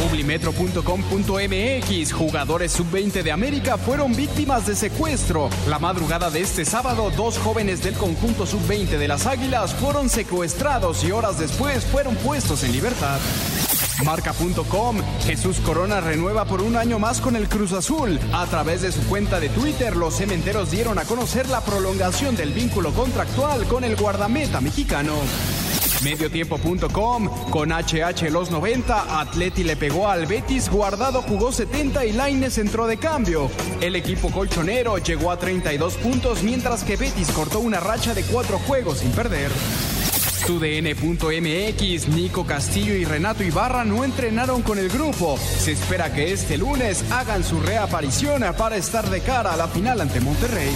Publimetro.com.mx Jugadores sub-20 de América fueron víctimas de secuestro. La madrugada de este sábado, dos jóvenes del conjunto sub-20 de las Águilas fueron secuestrados y horas después fueron puestos en libertad. Marca.com Jesús Corona renueva por un año más con el Cruz Azul. A través de su cuenta de Twitter, los cementeros dieron a conocer la prolongación del vínculo contractual con el guardameta mexicano. Mediotiempo.com Con HH los 90, Atleti le pegó al Betis, Guardado jugó 70 y Laines entró de cambio. El equipo colchonero llegó a 32 puntos mientras que Betis cortó una racha de cuatro juegos sin perder. TUDN.mx, Nico Castillo y Renato Ibarra no entrenaron con el grupo. Se espera que este lunes hagan su reaparición para estar de cara a la final ante Monterrey.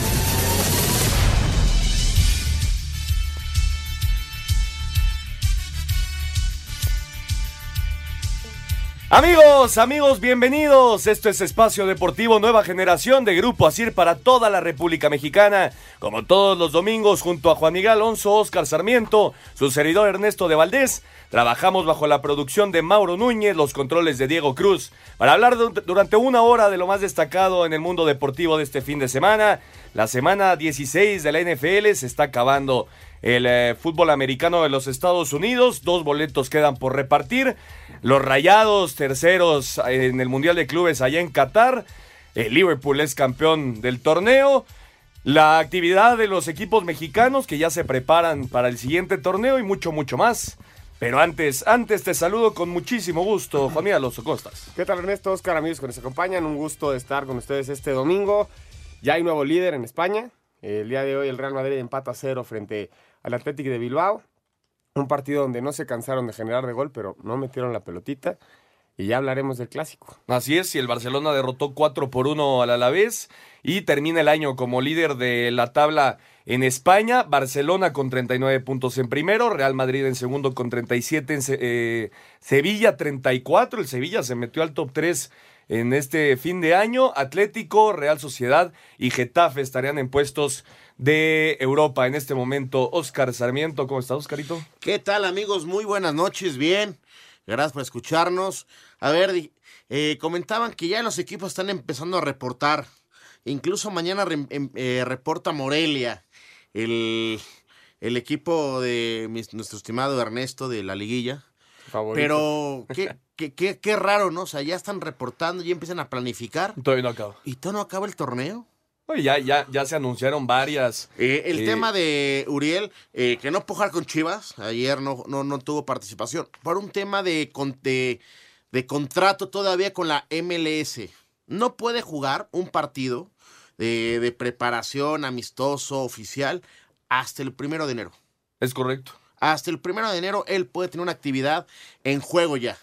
Amigos, amigos, bienvenidos. Esto es Espacio Deportivo Nueva Generación de Grupo Asir para toda la República Mexicana. Como todos los domingos, junto a Juan Miguel Alonso, Oscar Sarmiento, su servidor Ernesto de Valdés, trabajamos bajo la producción de Mauro Núñez, los controles de Diego Cruz, para hablar durante una hora de lo más destacado en el mundo deportivo de este fin de semana. La semana 16 de la NFL se está acabando el eh, fútbol americano de los Estados Unidos. Dos boletos quedan por repartir. Los Rayados, terceros en el Mundial de Clubes allá en Qatar. El Liverpool es campeón del torneo. La actividad de los equipos mexicanos que ya se preparan para el siguiente torneo y mucho, mucho más. Pero antes, antes te saludo con muchísimo gusto, familia Los Costas. ¿Qué tal Ernesto, Oscar, amigos que nos acompañan? Un gusto de estar con ustedes este domingo. Ya hay nuevo líder en España. El día de hoy el Real Madrid empata a cero frente al Atlético de Bilbao. Un partido donde no se cansaron de generar de gol, pero no metieron la pelotita. Y ya hablaremos del clásico. Así es, y el Barcelona derrotó 4 por 1 al Alavés y termina el año como líder de la tabla en España. Barcelona con 39 puntos en primero, Real Madrid en segundo con 37, en eh, Sevilla 34. El Sevilla se metió al top 3 en este fin de año. Atlético, Real Sociedad y Getafe estarían en puestos de Europa en este momento. Oscar Sarmiento, ¿cómo estás, Oscarito? ¿Qué tal, amigos? Muy buenas noches, bien. Gracias por escucharnos. A ver, eh, comentaban que ya los equipos están empezando a reportar. Incluso mañana em, eh, reporta Morelia, el, el equipo de nuestro estimado Ernesto de la liguilla. Pero qué, qué, qué, raro, ¿no? O sea, ya están reportando, ya empiezan a planificar. Todavía no acaba. ¿Y todavía no acaba el torneo? ya, ya, ya se anunciaron varias. Eh, el eh, tema de Uriel, eh, que no pudo jugar con Chivas, ayer no, no, no tuvo participación, por un tema de, de, de, contrato todavía con la MLS. No puede jugar un partido de, de preparación amistoso oficial hasta el primero de enero. Es correcto. Hasta el primero de enero él puede tener una actividad en juego ya.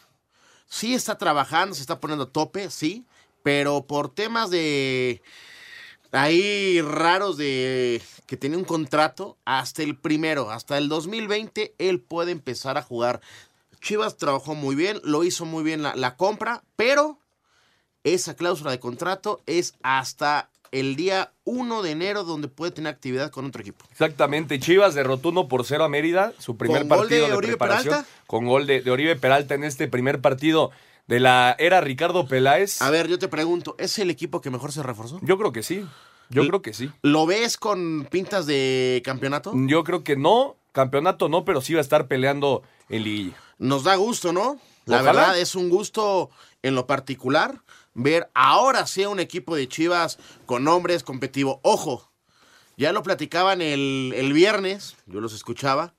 Sí está trabajando, se está poniendo tope, sí, pero por temas de ahí raros de que tiene un contrato hasta el primero, hasta el 2020, él puede empezar a jugar. Chivas trabajó muy bien, lo hizo muy bien la, la compra, pero esa cláusula de contrato es hasta el día 1 de enero donde puede tener actividad con otro equipo. Exactamente, Chivas derrotó 1 por 0 a Mérida, su primer partido de, preparación con gol de, de Oribe Peralta en este primer partido de la era Ricardo Peláez. A ver, yo te pregunto, ¿es el equipo que mejor se reforzó? Yo creo que sí. Yo creo que sí. ¿Lo ves con pintas de campeonato? Yo creo que no, campeonato no, pero sí va a estar peleando en liguilla. Nos da gusto, ¿no? La verdad es un gusto en lo particular ver ahora sí un equipo de Chivas con nombres competitivo. Ojo, Ya lo platicaban el, el viernes, yo los escuchaba.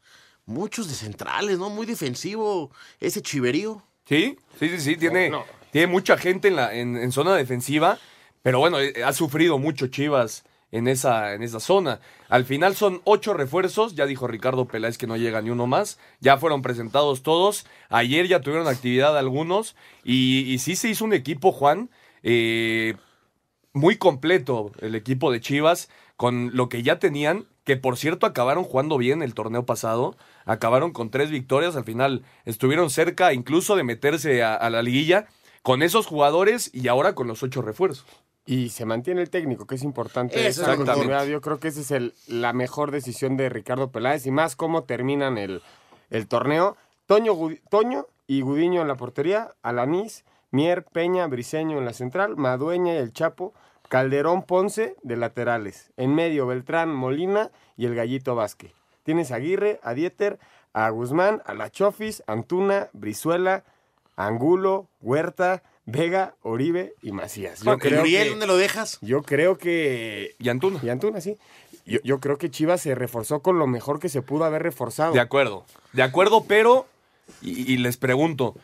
Muchos de centrales, ¿no? Muy defensivo ese chiverío. Sí, sí, sí, sí. Tiene, No, no. tiene mucha gente en, la, en, en zona defensiva. Pero bueno, eh, ha sufrido mucho Chivas en esa, en esa zona. Al final son ocho refuerzos. Ya dijo Ricardo Peláez que no llega ni uno más. Ya fueron presentados todos. Ayer ya tuvieron actividad algunos. Y, sí se hizo un equipo, Juan. eh, muy completo el equipo de Chivas con lo que ya tenían, que por cierto acabaron jugando bien el torneo pasado, acabaron con tres victorias, al final estuvieron cerca incluso de meterse a la liguilla con esos jugadores y ahora con los ocho refuerzos. Y se mantiene el técnico, que es importante. Eso continuidad. Yo creo que esa es el- la mejor decisión de Ricardo Peláez y más cómo terminan el, el torneo. Toño, Gudi- Toño y Gudiño en la portería, Alanís, Mier, Peña, Briseño en la central, Madueña y el Chapo, Calderón, Ponce de laterales. En medio, Beltrán, Molina y el Gallito Vázquez. Tienes a Aguirre, a Dieter, a Guzmán, a La Chofis, Antuna, Brizuela, Angulo, Huerta, Vega, Oribe y Macías. Yo ¿El creo Uriel que- dónde lo dejas? yo creo que. Y Antuna. Y Antuna, sí. Yo, yo creo que Chivas se reforzó con lo mejor que se pudo haber reforzado. De acuerdo, de acuerdo, pero, y, y les pregunto,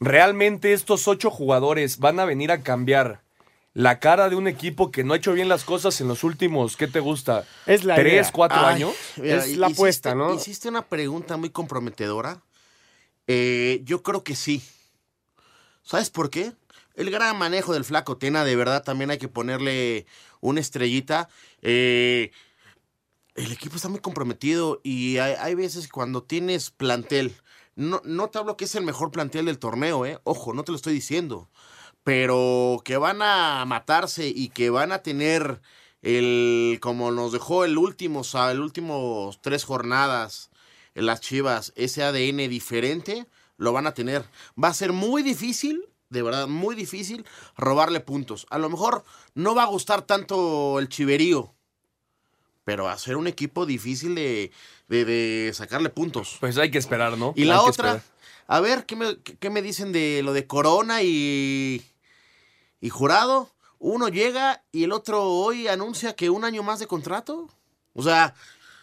¿realmente estos ocho jugadores van a venir a cambiar la cara de un equipo que no ha hecho bien las cosas en los últimos, ¿qué te gusta? Es la ¿Tres, idea. cuatro Ay, años? mira, Es la hiciste- apuesta, ¿no? Hiciste una pregunta muy comprometedora. Eh, yo creo que sí. ¿Sabes por qué? El gran manejo del flaco Tena, de verdad, también hay que ponerle una estrellita. Eh, el equipo está muy comprometido y hay, veces cuando tienes plantel, no, no te hablo que es el mejor plantel del torneo, ¿eh? Ojo, no te lo estoy diciendo. Pero que van a matarse y que van a tener el, como nos dejó el último, el último tres jornadas las Chivas, ese ADN diferente, lo van a tener. Va a ser muy difícil, de verdad, muy difícil robarle puntos. A lo mejor no va a gustar tanto el chiverío, pero va a ser un equipo difícil de, de- de sacarle puntos. Pues hay que esperar, ¿no? Y la Hay otra, a ver, ¿qué me, qué- me dicen de lo de Corona y, y Jurado? Uno llega y el otro hoy anuncia que un año más de contrato. O sea,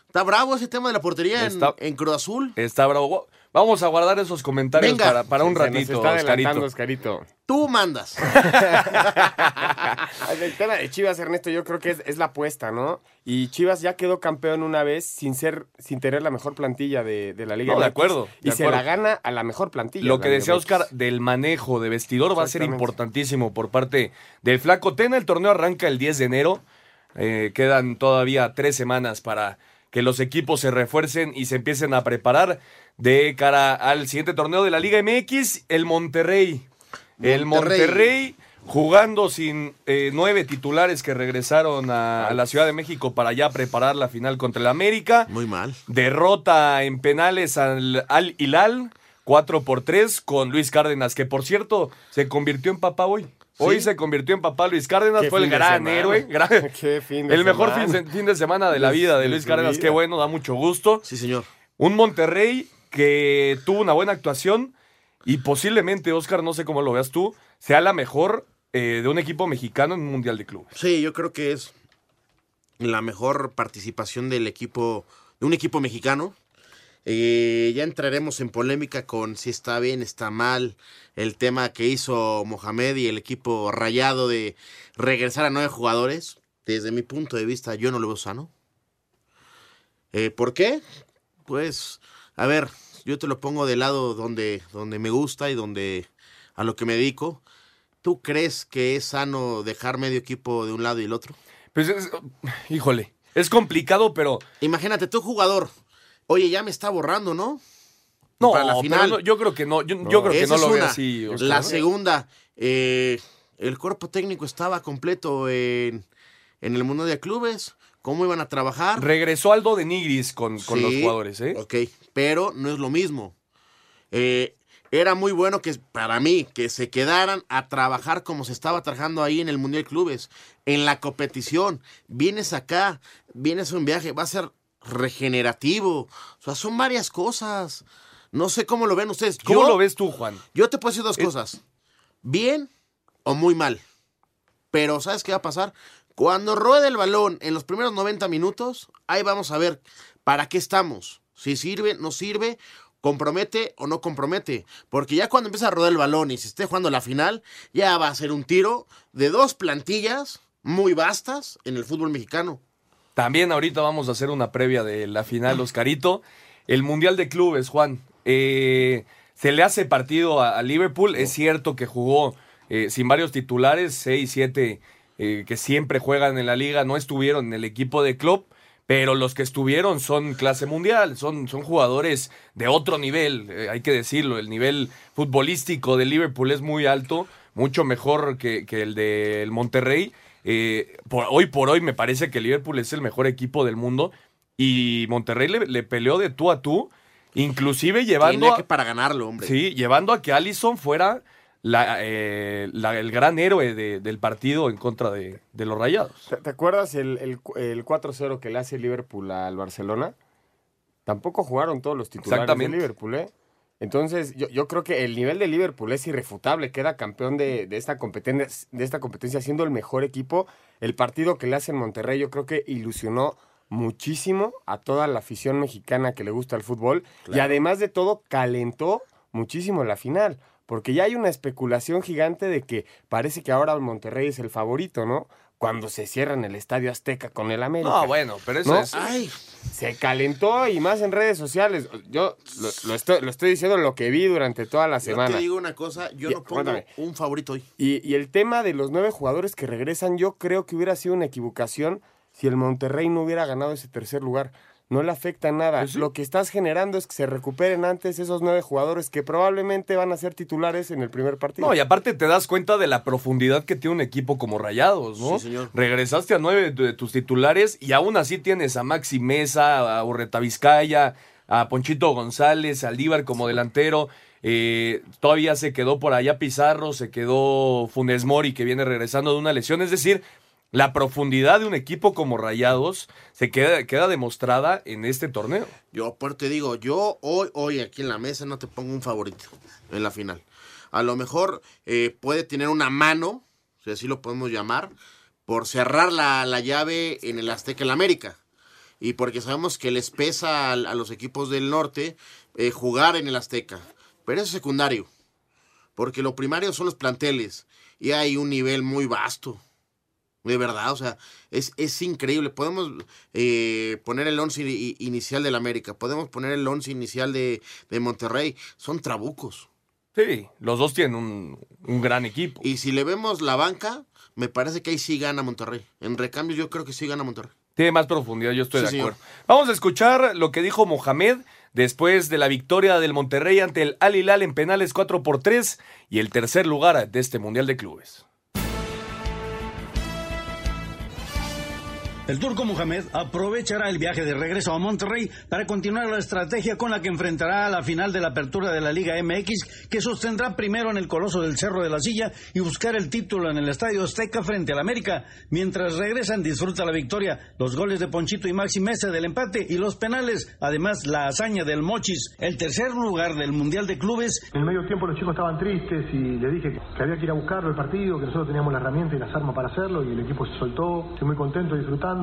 está bravo ese tema de la portería en, en Cruz Azul. Está bravo. Vamos a guardar esos comentarios Venga. para, para un Se nos ratito, está adelantando, Oscarito. Oscarito. Tú mandas. El tema de Chivas, Ernesto, yo creo que es, es la apuesta, ¿no? Y Chivas ya quedó campeón una vez sin ser, sin tener la mejor plantilla de, de la Liga. No, de MX, acuerdo, Y de se acuerdo. la gana a la mejor plantilla. Lo que decía Oscar del manejo de vestidor va a ser importantísimo por parte del Flaco Tena. El torneo arranca el 10 de enero. Eh, quedan todavía tres semanas para que los equipos se refuercen y se empiecen a preparar de cara al siguiente torneo de la Liga MX, el Monterrey. El Monterrey. Jugando sin eh, nueve titulares que regresaron a, a la Ciudad de México para ya preparar la final contra el América. Muy mal. Derrota en penales al, al Hilal, 4 por 3 con Luis Cárdenas, que por cierto se convirtió en papá hoy. Hoy Sí. se convirtió en papá Luis Cárdenas, fue el gran héroe, gran- fin de el mejor semana. fin, fin de semana de la vida de Luis Cárdenas, qué bueno, da mucho gusto. Sí, señor. Un Monterrey que tuvo una buena actuación y posiblemente, Oscar, no sé cómo lo veas tú, sea la mejor eh, de un equipo mexicano en un Mundial de Clubes. Sí, yo creo que es la mejor participación del equipo, de un equipo mexicano. Eh, ya entraremos en polémica con si está bien, está mal, el tema que hizo Mohamed y el equipo rayado de regresar a nueve jugadores. Desde mi punto de vista, yo no lo veo sano. Eh, ¿Por qué? Pues, a ver, yo te lo pongo del lado donde, donde me gusta y donde a lo que me dedico. ¿Tú crees que es sano dejar medio equipo de un lado y el otro? Pues, es- híjole, es complicado, pero Imagínate, tú jugador, oye, ya me está borrando, ¿no? no, Para la pero final. no, yo creo que no, yo, yo creo que Esa no lo veo una. así. Oscar. La segunda, eh, el cuerpo técnico estaba completo en, en el mundo de clubes. ¿Cómo iban a trabajar? Regresó Aldo de Nigris con, con los jugadores, ¿eh? Ok, pero no es lo mismo. Eh, era muy bueno que para mí que se quedaran a trabajar como se estaba trabajando ahí en el Mundial de Clubes, en la competición. Vienes acá, vienes a un viaje, va a ser regenerativo. O sea, son varias cosas. No sé cómo lo ven ustedes. ¿Cómo Yo- lo ves tú, Juan? Yo te puedo decir dos Es- cosas. Bien o muy mal. Pero ¿sabes qué va a pasar? Cuando ruede el balón en los primeros 90 minutos, ahí vamos a ver para qué estamos. Si sirve, no sirve, compromete o no compromete. Porque ya cuando empieza a rodar el balón y se esté jugando la final, ya va a ser un tiro de dos plantillas muy vastas en el fútbol mexicano. También ahorita vamos a hacer una previa de la final, Oscarito. El Mundial de Clubes, Juan. Eh, se le hace partido a, a Liverpool. Es cierto que jugó eh, sin varios titulares, 6, 7 eh, que siempre juegan en la liga, no estuvieron en el equipo de club. Pero los que estuvieron son clase mundial, son, son jugadores de otro nivel, eh, hay que decirlo. El nivel futbolístico de Liverpool es muy alto, mucho mejor que, que el del Monterrey. Eh, por, hoy por hoy me parece que Liverpool es el mejor equipo del mundo y Monterrey le, le peleó de tú a tú, inclusive llevando a, que para ganarlo, hombre. sí, llevando a que Allison fuera la, eh, la- el gran héroe de- del partido en contra de, de los Rayados. ¿Te, te acuerdas el, el, el 4-0 que le hace Liverpool al Barcelona? Tampoco jugaron todos los titulares de. Liverpool, ¿eh? Entonces, yo, yo creo que el nivel de Liverpool es irrefutable. Queda campeón de, de esta competencia, de esta competencia siendo el mejor equipo. El partido que le hace en Monterrey, yo creo que ilusionó muchísimo a toda la afición mexicana que le gusta el fútbol. Y además de todo, calentó muchísimo la final. Porque ya hay una especulación gigante de que parece que ahora el Monterrey es el favorito, ¿no? Cuando se cierra en el Estadio Azteca con el América. No, bueno, pero eso ¿No? es... Ay, Se calentó y más en redes sociales. Yo lo, lo estoy, lo estoy diciendo lo que vi durante toda la yo semana. te digo una cosa, yo no pongo cuéntame. un favorito hoy. Y, y el tema de los nueve jugadores que regresan, yo creo que hubiera sido una equivocación si el Monterrey no hubiera ganado ese tercer lugar. No le afecta nada. Pues sí. Lo que estás generando es que se recuperen antes esos nueve jugadores que probablemente van a ser titulares en el primer partido. No, y aparte te das cuenta de la profundidad que tiene un equipo como Rayados, ¿no? Sí, señor. Regresaste a nueve de tus titulares y aún así tienes a Maxi Mesa, a Urreta Vizcaya, a Ponchito González, a Aldívar como delantero. eh, todavía se quedó por allá Pizarro, se quedó Funes Mori que viene regresando de una lesión. Es decir, la profundidad de un equipo como Rayados se queda, queda demostrada en este torneo. Yo por te digo, yo hoy, hoy aquí en la mesa no te pongo un favorito en la final. A lo mejor eh, puede tener una mano, si así lo podemos llamar, por cerrar la, la llave en el Azteca en la América. Y porque sabemos que les pesa a, a los equipos del norte eh, jugar en el Azteca. Pero eso es secundario. Porque lo primario son los planteles. Y hay un nivel muy vasto. De verdad, o sea, es, es increíble. Podemos eh, poner el once i- inicial del América, podemos poner el once inicial de, de Monterrey. Son trabucos. Sí, los dos tienen un, un gran equipo. Y si le vemos la banca, me parece que ahí sí gana Monterrey. En recambio, yo creo que sí gana Monterrey. Tiene más profundidad, yo estoy Sí, de señor. acuerdo. Vamos a escuchar lo que dijo Mohamed después de la victoria del Monterrey ante el Al Hilal en penales 4 por 3 y el tercer lugar de este Mundial de Clubes. El turco Mohamed aprovechará el viaje de regreso a Monterrey para continuar la estrategia con la que enfrentará a la final de la apertura de la Liga MX, que sostendrá primero en el Coloso del Cerro de la Silla y buscar el título en el Estadio Azteca frente al América. Mientras regresan, disfruta la victoria, los goles de Ponchito y Maxi Mesa del empate y los penales, además la hazaña del Mochis, el tercer lugar del Mundial de Clubes En el medio tiempo los chicos estaban tristes y les dije que había que ir a buscarlo el partido, que nosotros teníamos la herramienta y las armas para hacerlo y el equipo se soltó. Estoy muy contento, disfrutando.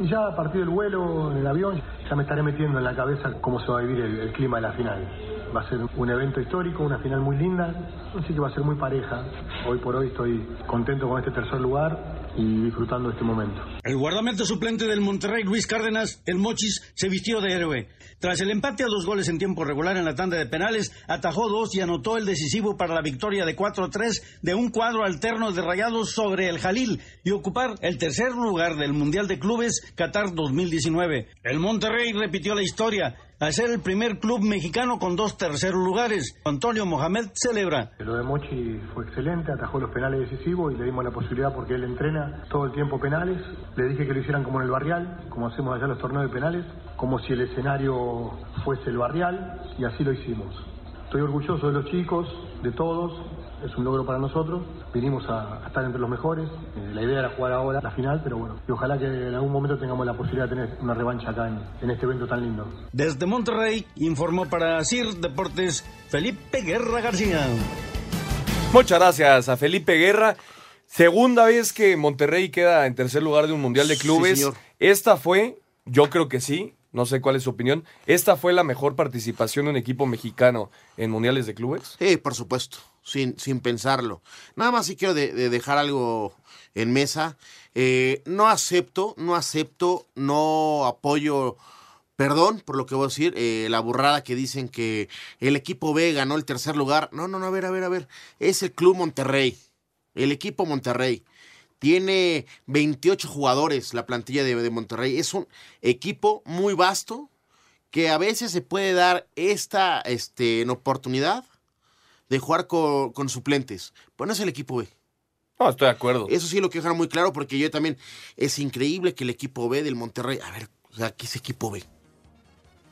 Y ya a partir del vuelo, en el avión, ya me estaré metiendo en la cabeza cómo se va a vivir el, el clima de la final. Va a ser un evento histórico, una final muy linda, así que va a ser muy pareja. Hoy por hoy estoy contento con este tercer lugar y disfrutando este momento. El guardameta suplente del Monterrey, Luis Cárdenas, el Mochis, se vistió de héroe. Tras el empate a dos goles en tiempo regular en la tanda de penales, atajó dos y anotó el decisivo para la victoria de 4-3 de un cuadro alterno de rayados sobre el Jalil y ocupar el tercer lugar del Mundial de Clubes Qatar 2019. El Monterrey repitió la historia al ser el primer club mexicano con dos terceros lugares. Antonio Mohamed celebra. Lo de Mochi fue excelente, atajó los penales decisivos y le dimos la posibilidad porque él entrena todo el tiempo penales. Le dije que lo hicieran como en el barrial, como hacemos allá los torneos de penales, como si el escenario fuese el barrial y así lo hicimos. Estoy orgulloso de los chicos, de todos, es un logro para nosotros. Vinimos a, a estar entre los mejores. Eh, la idea era jugar ahora la final, pero bueno, y ojalá que en algún momento tengamos la posibilidad de tener una revancha acá en, en este evento tan lindo. Desde Monterrey informó para CIR Deportes Felipe Guerra García. Muchas gracias a Felipe Guerra. Segunda vez que Monterrey queda en tercer lugar de un Mundial de Sí, Clubes. señor. Esta fue, yo creo que sí, no sé cuál es su opinión, esta fue la mejor participación de un equipo mexicano en Mundiales de Clubes. Sí, por supuesto, sin, sin pensarlo. Nada más sí quiero de- de dejar algo en mesa. Eh, no acepto, no acepto, no apoyo, perdón por lo que voy a decir, eh, la burrada que dicen que el equipo B ganó el tercer lugar. No, no, no, a ver, a ver, a ver. Es el Club Monterrey, el equipo Monterrey. Tiene 28 jugadores la plantilla de, de Monterrey. Es un equipo muy vasto que a veces se puede dar esta este, oportunidad de jugar con, con suplentes. Pues no es el equipo B. No, estoy de acuerdo. Eso sí lo quiero dejar muy claro porque yo también es increíble que el equipo B del Monterrey, a ver, o sea, ¿qué es equipo B?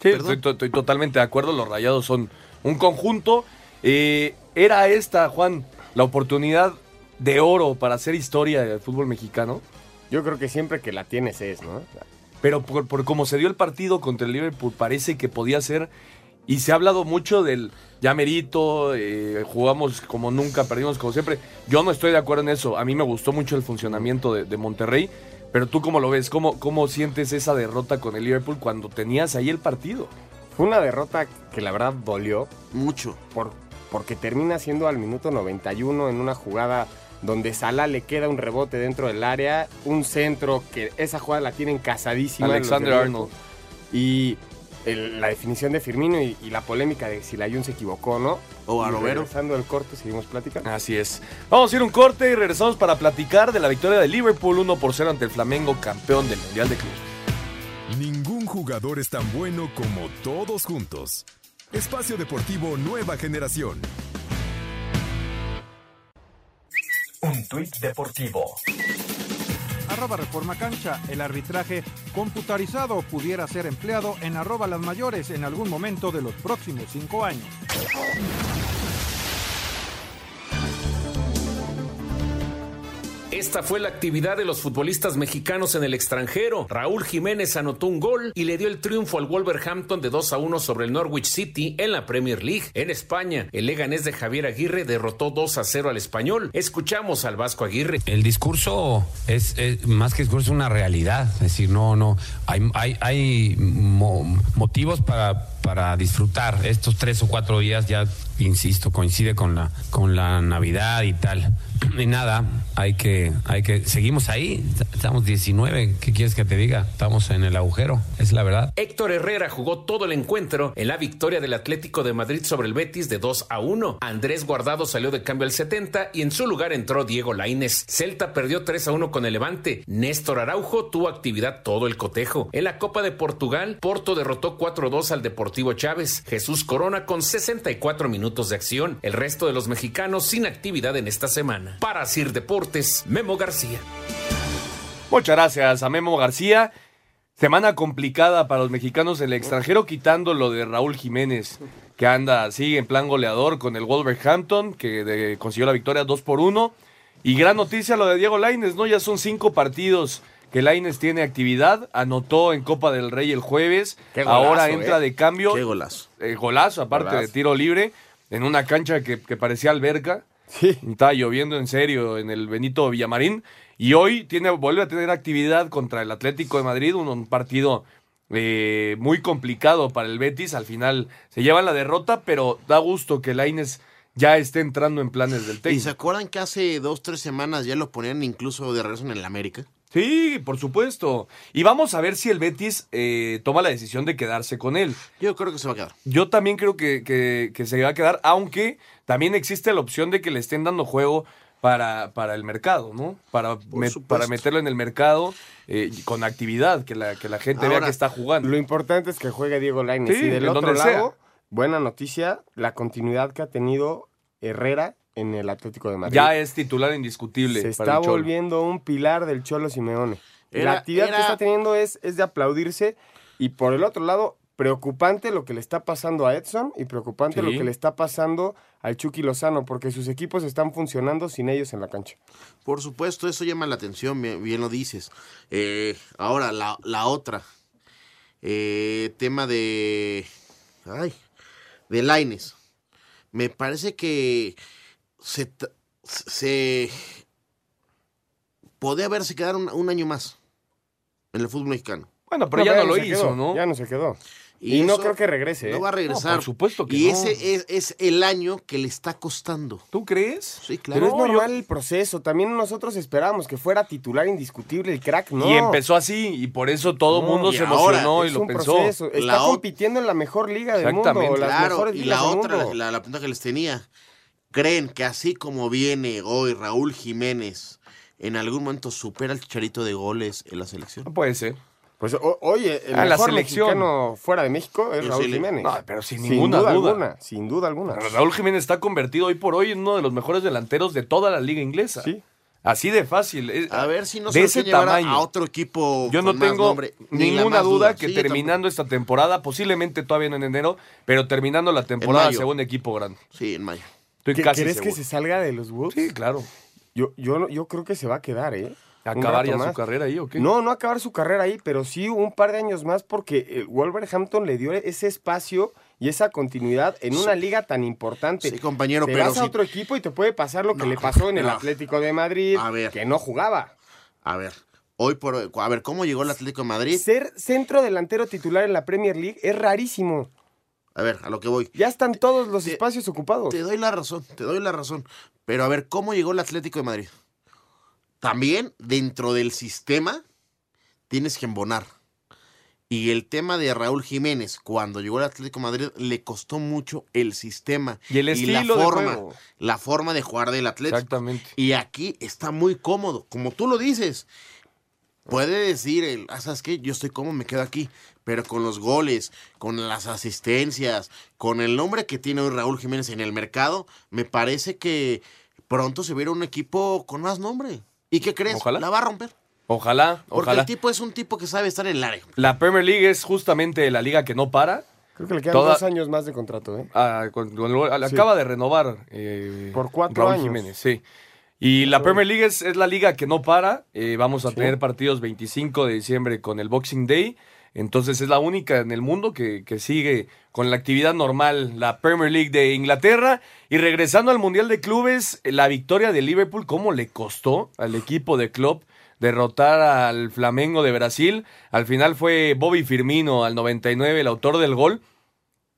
Sí, estoy, to- estoy totalmente de acuerdo. Los rayados son un conjunto. Eh, era esta, Juan, la oportunidad de oro para hacer historia del fútbol mexicano. Yo creo que siempre que la tienes es, ¿no? Pero por, por cómo se dio el partido contra el Liverpool, parece que podía ser. Y se ha hablado mucho del ya merito, eh, jugamos como nunca, perdimos como siempre. Yo no estoy de acuerdo en eso. A mí me gustó mucho el funcionamiento de, de Monterrey. Pero tú, ¿cómo lo ves? ¿Cómo, ¿Cómo sientes esa derrota con el Liverpool cuando tenías ahí el partido? Fue una derrota que la verdad dolió. Mucho. Por, porque termina siendo al minuto 91 en una jugada donde Salah le queda un rebote dentro del área, un centro que esa jugada la tienen casadísima. Alexander de Arnold. Y el- la definición de Firmino y, y la polémica de si la Jun se equivocó o no. O Y Arovero. Regresando al corte, seguimos platicando. Así es. Vamos a ir un corte y regresamos para platicar de la victoria de Liverpool 1 por 0 ante el Flamengo, campeón del Mundial de Clubes. Ningún jugador es tan bueno como todos juntos. Espacio Deportivo Nueva Generación. Un tuit deportivo. Arroba Reforma Cancha. El arbitraje computarizado pudiera ser empleado en arroba las mayores en algún momento de los próximos cinco años. Esta fue la actividad de los futbolistas mexicanos en el extranjero. Raúl Jiménez anotó un gol y le dio el triunfo al Wolverhampton de 2 a 1 sobre el Norwich City en la Premier League. En España, el Leganés de Javier Aguirre derrotó 2 a 0 al Español. Escuchamos al Vasco Aguirre. El discurso es, más que discurso, una realidad. Es decir, no, no. Hay, hay, hay mo- motivos para, para disfrutar estos tres o cuatro días. Ya, insisto, coincide con la, con la Navidad y tal. Y nada, hay que, hay que. Seguimos ahí. Estamos 19. ¿Qué quieres que te diga? Estamos en el agujero. Es la verdad. Héctor Herrera jugó todo el encuentro en la victoria del Atlético de Madrid sobre el Betis de 2 a 1. Andrés Guardado salió de cambio al 70 y en su lugar entró Diego Lainez. Celta perdió 3 a 1 con el Levante. Néstor Araujo tuvo actividad todo el cotejo. En la Copa de Portugal, Porto derrotó 4 a 2 al Deportivo Chávez. Jesús Corona con 64 minutos de acción. El resto de los mexicanos sin actividad en esta semana. Para Sir Deportes, Memo García. Muchas gracias a Memo García. Semana complicada para los mexicanos en el extranjero, quitando lo de Raúl Jiménez, que anda así en plan goleador con el Wolverhampton, que consiguió la victoria 2 por 1. Y gran noticia lo de Diego Laines, ¿no? Ya son cinco partidos que Laines tiene actividad. Anotó en Copa del Rey el jueves. Qué golazo, Ahora entra ¿eh? de cambio. Qué golazo. Eh, golazo, aparte Golazo. de tiro libre, en una cancha que, que parecía alberca. Estaba lloviendo en serio en el Benito Villamarín. Y hoy tiene, vuelve a tener actividad contra el Atlético de Madrid, un, un partido eh, muy complicado para el Betis. Al final se llevan la derrota, pero da gusto que Laines ya esté entrando en planes del ¿Y técnico. se acuerdan que hace dos, tres semanas ya lo ponían incluso de regreso en el América? Sí, por supuesto. Y vamos a ver si el Betis eh, toma la decisión de quedarse con él. Yo creo que se va a quedar. Yo también creo que, que- que se va a quedar, aunque también existe la opción de que le estén dando juego para, para el mercado, ¿no? Para, me- para meterlo en el mercado eh, con actividad, que la, que la gente vea que está jugando. Lo importante es que juegue Diego Lainez. Sí, y del otro lado, sea. buena noticia, la continuidad que ha tenido Herrera en el Atlético de Madrid. Ya es titular indiscutible. Se para está Cholo. volviendo un pilar del Cholo Simeone. Era- la actividad era- que está teniendo es, es de aplaudirse. Y por el otro lado, preocupante lo que le está pasando a Edson y preocupante Sí. lo que le está pasando al Chucky Lozano, porque sus equipos están funcionando sin ellos en la cancha. Por supuesto, eso llama la atención, bien, bien lo dices. Eh, ahora, la, la otra. Eh, tema de. Ay. De Laines. Me parece que se. se podía haberse quedado un, un año más en el fútbol mexicano. Bueno, pero ya no lo hizo, quedó, ¿no? Ya no se quedó. Y, no creo que regrese. No ¿eh? va a regresar. por supuesto que Y no. ese es, es el año que le está costando. ¿Tú crees? Sí, claro. Pero es yo- normal el proceso. También nosotros esperábamos que fuera titular indiscutible el crack, ¿no? Y empezó así, y por eso todo el No, mundo se ahora emocionó y lo un pensó. proceso. Está La compitiendo en la mejor liga del mundo. Exactamente. Las Claro, y la otra, mundo. la, la pregunta que les tenía. ¿Creen que así como viene hoy Raúl Jiménez, en algún momento supera el chicharito de goles en la selección? No puede ser. Pues o- oye, el Ah, la selección. mexicano fuera de México es Raúl sí Jiménez. No, pero sin ninguna duda. alguna. Sin duda alguna. Pero Raúl Jiménez está convertido hoy por hoy en uno de los mejores delanteros de toda la liga inglesa. Sí. Así de fácil. A ver si no de se ese a- tamaño. a otro equipo Yo no con más tengo nombre, ninguna duda que Sí, terminando esta temporada, posiblemente todavía no en enero, pero terminando la temporada, mayo. segundo equipo grande. Sí, en mayo. Estoy ¿Qué- casi ¿Crees seguro. que se salga de los Wolves? Sí, claro. Yo, yo, yo creo que se va a quedar, ¿eh? ¿Acabar ya su más. carrera ahí o qué? No, no acabar su carrera ahí, pero sí un par de años más porque el Wolverhampton le dio ese espacio y esa continuidad en una liga tan importante. Sí, compañero, te pero vas a otro equipo y te puede pasar lo que le pasó en el. Atlético de Madrid, A ver. que no jugaba. A ver, hoy por hoy, a ver, ¿cómo llegó el Atlético de Madrid? Ser centro delantero titular en la Premier League es rarísimo. A ver, a lo que voy. Ya están todos los Te- espacios ocupados. Te doy la razón, te doy la razón. Pero a ver, ¿cómo llegó el Atlético de Madrid? También dentro del sistema tienes que embonar. Y el tema de Raúl Jiménez, cuando llegó al Atlético de Madrid, le costó mucho el sistema. Y el la estilo de forma, juego. la forma de jugar del Atlético. Exactamente. Y aquí está muy cómodo, como tú lo dices. Puede decir, el, ah, ¿sabes qué? Yo estoy cómodo, me quedo aquí. Pero con los goles, con las asistencias, con el nombre que tiene hoy Raúl Jiménez en el mercado, me parece que pronto se verá un equipo con más nombre. ¿Y qué crees? Ojalá. La va a romper. Ojalá, Porque ojalá. el tipo es un tipo que sabe estar en el área. La Premier League es justamente la liga que no para. Creo que le quedan Toda- dos años más de contrato, ¿eh? Ah, con- con- lo- Sí. acaba de renovar eh, Por cuatro Raúl años. Jiménez, sí. Y la Premier League es, es la liga que no para. Eh, vamos a tener partidos 25 de diciembre con el Boxing Day. Entonces es la única en el mundo que, que sigue con la actividad normal, la Premier League de Inglaterra. Y regresando al Mundial de Clubes, la victoria de Liverpool, ¿cómo le costó al equipo de Klopp derrotar al Flamengo de Brasil? Al final fue Bobby Firmino al 99, el autor del gol.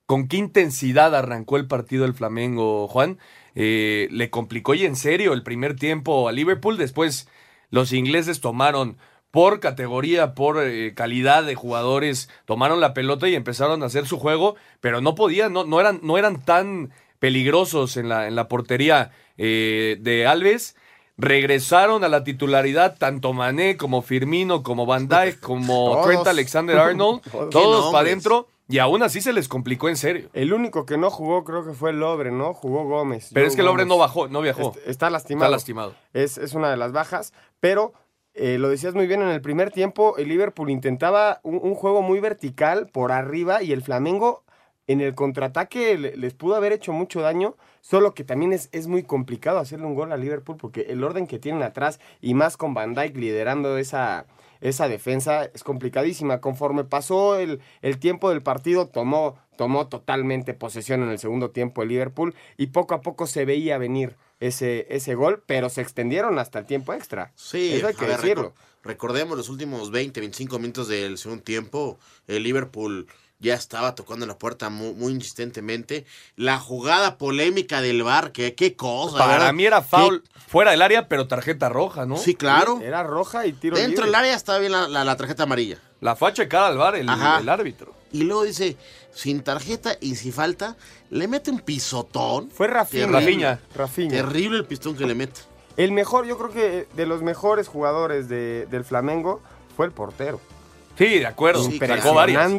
¿Con qué intensidad arrancó el partido el Flamengo, Juan? Eh, le complicó y en serio el primer tiempo a Liverpool. Después los ingleses tomaron por categoría, por eh, calidad de jugadores, tomaron la pelota y empezaron a hacer su juego, pero no podían, no, no, eran, no eran tan peligrosos en la, en la portería eh, de Alves. Regresaron a la titularidad tanto Mané como Firmino, como Van Dijk, como Todos. Trent Alexander Arnold, Todos. para adentro. Y aún así se les complicó en serio. El único que no jugó creo que fue Lobre, ¿no? Jugó Gómez. Pero Joe es que Gómez. no bajó, no viajó. Est- Está lastimado. Está lastimado. Es, es una de las bajas, pero eh, lo decías muy bien, en el primer tiempo el Liverpool intentaba un, juego muy vertical por arriba y el Flamengo en el contraataque le- les pudo haber hecho mucho daño, solo que también es, es muy complicado hacerle un gol a Liverpool porque el orden que tienen atrás y más con Van Dijk liderando esa, esa defensa es complicadísima. Conforme pasó el, el tiempo del partido, tomó, tomó totalmente posesión en el segundo tiempo el Liverpool y poco a poco se veía venir ese, ese gol, pero se extendieron hasta el tiempo extra. Sí, Eso hay que ver, decirlo. recor- recordemos los últimos 20, 25 minutos del segundo tiempo. El Liverpool ya estaba tocando la puerta muy, muy insistentemente. La jugada polémica del VAR, que qué cosa. Para ¿verdad? mí era Qué- foul fuera del área, pero tarjeta roja, ¿no? Sí, claro. Era roja y tiro Dentro libre. del área estaba bien la, la- la tarjeta amarilla. La fue a checar al bar el, árbitro. Y luego dice, sin tarjeta y si falta, le mete un pisotón. Fue Rafinha. Terrible. Rafinha. Rafinha. Terrible el pistón que le mete. El mejor, yo creo que de los mejores jugadores de- del Flamengo fue el portero. Sí, de acuerdo. Sí, sacó varias.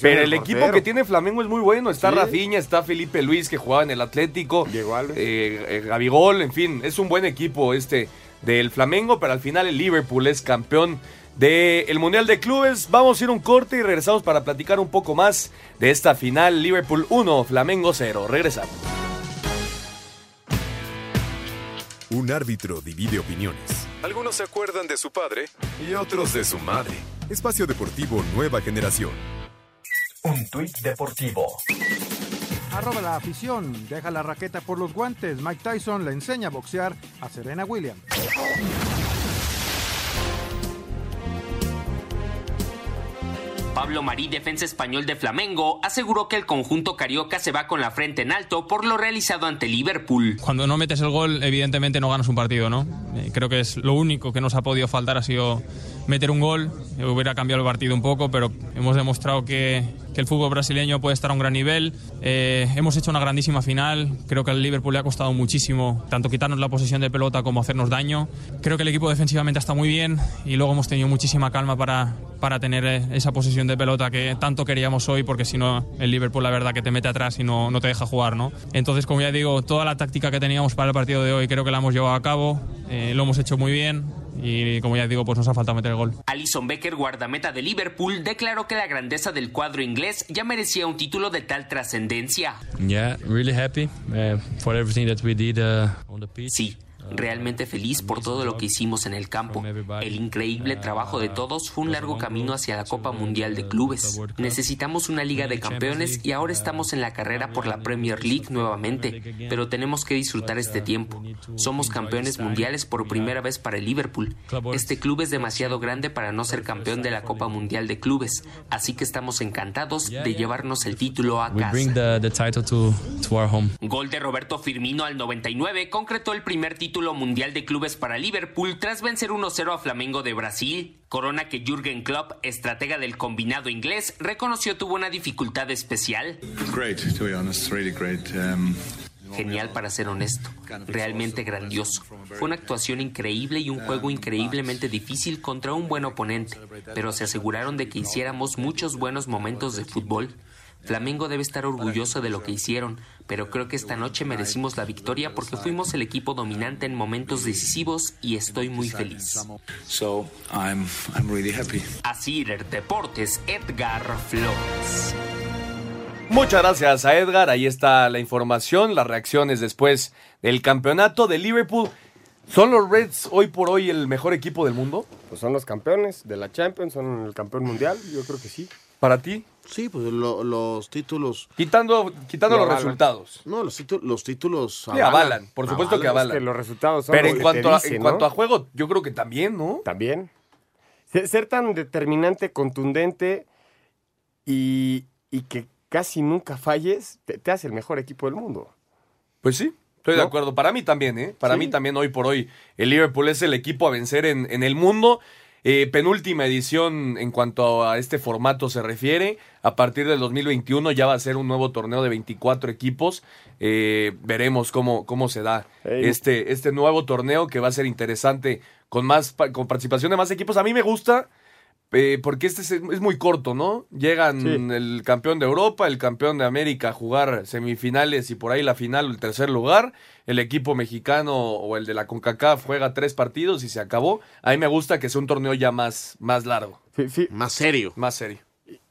Pero el equipo que tiene Flamengo es muy bueno. Está Sí. Rafinha, está Felipe Luis, que jugaba en el Atlético. Diego Alves. Eh, eh, Gabigol, en fin. Es un buen equipo este del Flamengo, pero al final el Liverpool es campeón del Mundial de Clubes. Vamos a ir a un corte y regresamos para platicar un poco más de esta final. Liverpool 1, Flamengo 0. Regresamos. Un árbitro divide opiniones. Algunos se acuerdan de su padre y otros de su madre. Espacio Deportivo Nueva Generación. Un tuit deportivo. Arroba la afición, deja la raqueta por los guantes. Mike Tyson le enseña a boxear a Serena Williams. Pablo Marí, defensa español de Flamengo, aseguró que el conjunto carioca se va con la frente en alto por lo realizado ante Liverpool. Cuando no metes el gol, evidentemente no ganas un partido, ¿no? Eh, creo que es lo único que nos ha podido faltar ha sido meter un gol. Hubiera cambiado el partido un poco, pero hemos demostrado que, que el fútbol brasileño puede estar a un gran nivel. Eh, hemos hecho una grandísima final. Creo que al Liverpool le ha costado muchísimo tanto quitarnos la posesión de pelota como hacernos daño. Creo que el equipo defensivamente está muy bien y luego hemos tenido muchísima calma para, para tener eh, esa posesión de pelota que tanto queríamos hoy, porque si no, el Liverpool la verdad que te mete atrás y no, no te deja jugar, ¿no? Entonces, como ya digo, toda la táctica que teníamos para el partido de hoy creo que la hemos llevado a cabo, eh, lo hemos hecho muy bien y como ya digo, pues nos ha faltado meter el gol. Alison Becker, guardameta de Liverpool, declaró que la grandeza del cuadro inglés ya merecía un título de tal trascendencia. Yeah, really happy uh, for everything that we did uh, on the pitch. Sí, realmente feliz por todo lo que hicimos en el campo. El increíble trabajo de todos fue un largo camino hacia la Copa Mundial de Clubes. Necesitamos una Liga de Campeones y ahora estamos en la carrera por la Premier League nuevamente, pero tenemos que disfrutar este tiempo. Somos campeones mundiales por primera vez para el Liverpool. Este club es demasiado grande para no ser campeón de la Copa Mundial de Clubes, así que estamos encantados de llevarnos el título a casa. Gol de Roberto Firmino al 99 concretó el primer título mundial de clubes para Liverpool tras vencer 1-0 a Flamengo de Brasil. Corona que Jürgen Klopp, estratega del combinado inglés, reconoció tuvo una dificultad especial. Genial para ser honesto, realmente grandioso. Fue una actuación increíble y un juego increíblemente difícil contra un buen oponente, pero se aseguraron de que hiciéramos muchos buenos momentos de fútbol. Flamengo debe estar orgulloso de lo que hicieron, pero creo que esta noche merecimos la victoria porque fuimos el equipo dominante en momentos decisivos y estoy muy feliz. Así Deportes, Edgar Flores. Muchas gracias a Edgar, ahí está la información, las reacciones después del campeonato de Liverpool. ¿Son los Reds hoy por hoy el mejor equipo del mundo? Pues son los campeones de la Champions, son el campeón mundial, yo creo que sí. ¿Para ti? Sí, pues lo- los títulos. Quitando, quitando Lo los avalan. resultados. No, los, títulos los títulos Sí, avalan, por supuesto que avalan. Es que los resultados son Pero en que cuanto, te a, dicen, en ¿no? cuanto a juego, yo creo que también, ¿no? También. Ser, tan determinante, contundente y, y que casi nunca falles, te, te hace el mejor equipo del mundo. Pues sí, estoy de acuerdo. Para mí también, ¿eh? Para Sí. mí también hoy por hoy el Liverpool es el equipo a vencer en, en el mundo. Eh, penúltima edición en cuanto a este formato se refiere. A partir del 2021 ya va a ser un nuevo torneo de 24 equipos. Eh, veremos cómo, cómo se da este, este nuevo torneo que va a ser interesante con más con participación de más equipos. A mí me gusta eh, porque este es, es muy corto, ¿no? Llegan Sí. el campeón de Europa, el campeón de América a jugar semifinales y por ahí la final o el tercer lugar. El equipo mexicano o el de la CONCACAF juega tres partidos y se acabó. A mí me gusta que sea un torneo ya más, más largo, Sí, sí. Más serio. más serio.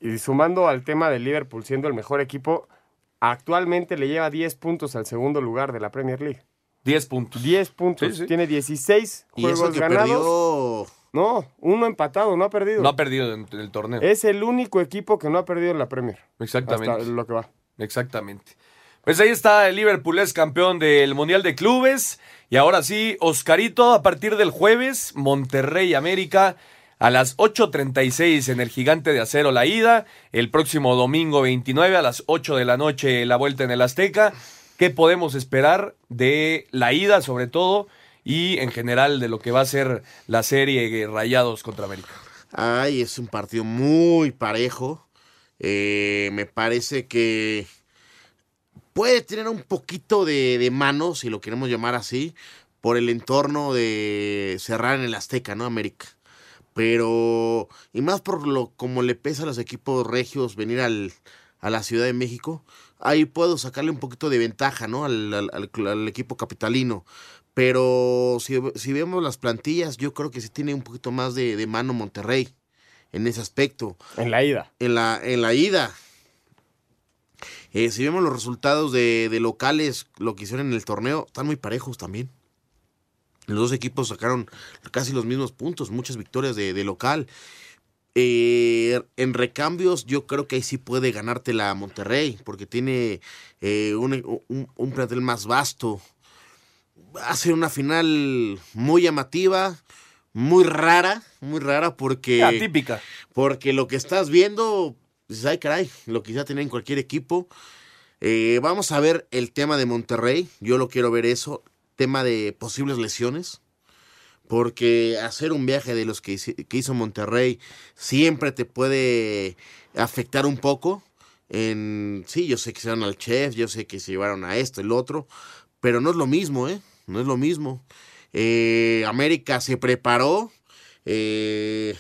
Y sumando al tema del Liverpool siendo el mejor equipo, actualmente le lleva 10 puntos al segundo lugar de la Premier League. 10 puntos. 10 puntos. Sí, sí. Tiene 16 Y juegos eso que ganados. perdió. No, uno empatado, no ha perdido. No ha perdido en, en el torneo. es el único equipo que no ha perdido en la Premier. Exactamente. Hasta lo que va. Exactamente. Pues ahí está, el Liverpool es campeón del Mundial de Clubes. Y ahora sí, Oscarito, a partir del jueves, Monterrey América a las 8.36 en el Gigante de Acero la ida. El próximo domingo 29 a las 8 de la noche la vuelta en el Azteca. ¿Qué podemos esperar de la ida sobre todo? Y en general de lo que va a ser la serie Rayados contra América. Ay, es un partido muy parejo. Eh, me parece que puede tener un poquito de, mano, si lo queremos llamar así, por el entorno de cerrar en el Azteca, ¿no? América. Pero, y más por lo como le pesa a los equipos regios venir al, a la Ciudad de México, ahí puedo sacarle un poquito de ventaja, ¿no? Al- al equipo capitalino. Pero si, si vemos las plantillas, yo creo que sí tiene un poquito más de, de mano Monterrey en ese aspecto. En la ida. En la, en la ida. Eh, si vemos los resultados de, de locales, lo que hicieron en el torneo, están muy parejos también. Los dos equipos sacaron casi los mismos puntos, muchas victorias de, de local. Eh, en recambios, yo creo que ahí sí puede ganarte la Monterrey, porque tiene eh, un, un- un plantel más vasto. Va a ser una final muy llamativa, muy rara, muy rara porque... Atípica. Porque lo que estás viendo, dices, ay caray, lo quizá tener en cualquier equipo. Eh, vamos a ver el tema de Monterrey, yo lo quiero ver eso, tema de posibles lesiones. Porque hacer un viaje de los que, que hizo Monterrey siempre te puede afectar un poco. En, sí, yo sé que se van al chef, yo sé que se llevaron a esto, el otro, pero no es lo mismo, ¿eh? No es lo mismo. Eh, América se preparó eh,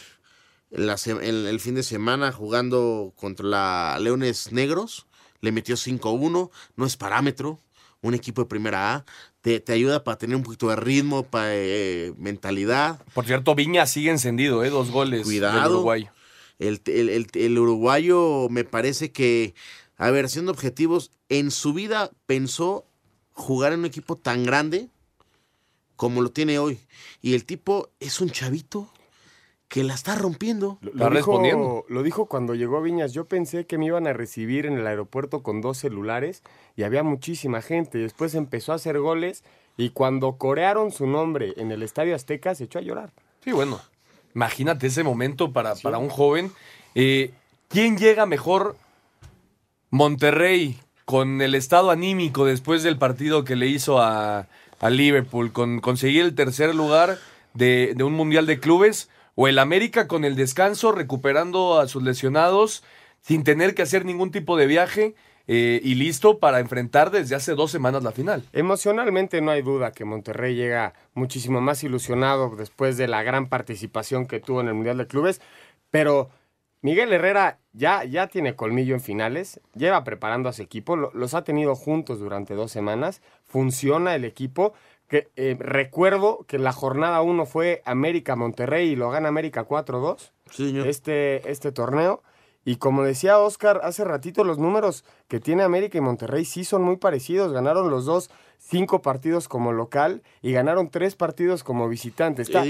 la el, el fin de semana jugando contra la Leones Negros, le metió 5-1, no es parámetro, un equipo de primera A, te, te ayuda para tener un poquito de ritmo, para eh, mentalidad. Por cierto, Viña sigue encendido, ¿eh? Dos goles del Cuidado. Uruguay. El, el- el- el uruguayo me parece que, a ver, siendo objetivos, en su vida pensó jugar en un equipo tan grande como lo tiene hoy. Y el tipo es un chavito que la está rompiendo. Lo dijo, lo dijo cuando llegó Viñas. Yo pensé que me iban a recibir en el aeropuerto con dos celulares y había muchísima gente. Después empezó a hacer goles y cuando corearon su nombre en el Estadio Azteca se echó a llorar. Sí, bueno. Imagínate ese momento para, para un joven. Eh, ¿Quién llega mejor? Monterrey, con el estado anímico después del partido que le hizo a, a Liverpool, con conseguir el tercer lugar de, un Mundial de Clubes, o el América con el descanso, recuperando a sus lesionados, sin tener que hacer ningún tipo de viaje eh, y listo para enfrentar desde hace dos semanas la final. Emocionalmente no hay duda que Monterrey llega muchísimo más ilusionado después de la gran participación que tuvo en el Mundial de Clubes, pero Miguel Herrera ya, ya tiene colmillo en finales, lleva preparando a su equipo, lo- los ha tenido juntos durante dos semanas, funciona el equipo. Que, eh, recuerdo que la jornada 1 fue América-Monterrey y lo gana América 4-2 este, este torneo. Y como decía Oscar hace ratito, los números que tiene América y Monterrey sí son muy parecidos. Ganaron los dos cinco partidos como local y ganaron tres partidos como visitante. Está-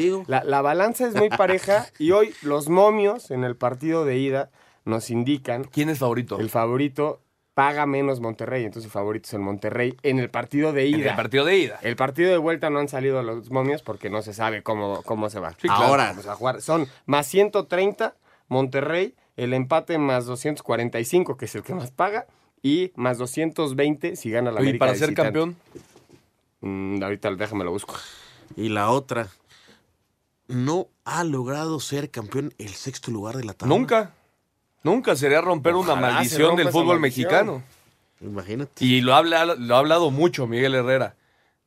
la balanza es muy pareja y hoy los momios en el partido de ida nos indican... ¿Quién es favorito? El favorito paga menos Monterrey, entonces el favorito es el Monterrey en el partido de ida. En el partido de ida. El partido de vuelta no han salido los momios porque no se sabe cómo, cómo se va. Sí, claro. Ahora vamos a jugar. Son más 130 Monterrey, el empate más 245, que es el que más paga, y más 220 si gana la Oye, América. para ser visitante. campeón. Mm, ahorita déjame lo busco. Y la otra, no ha logrado ser campeón el sexto lugar de la tabla. Nunca. Nunca sería romper una Ojalá maldición del fútbol mexicano. Imagínate. Y lo, habla, lo ha hablado mucho Miguel Herrera.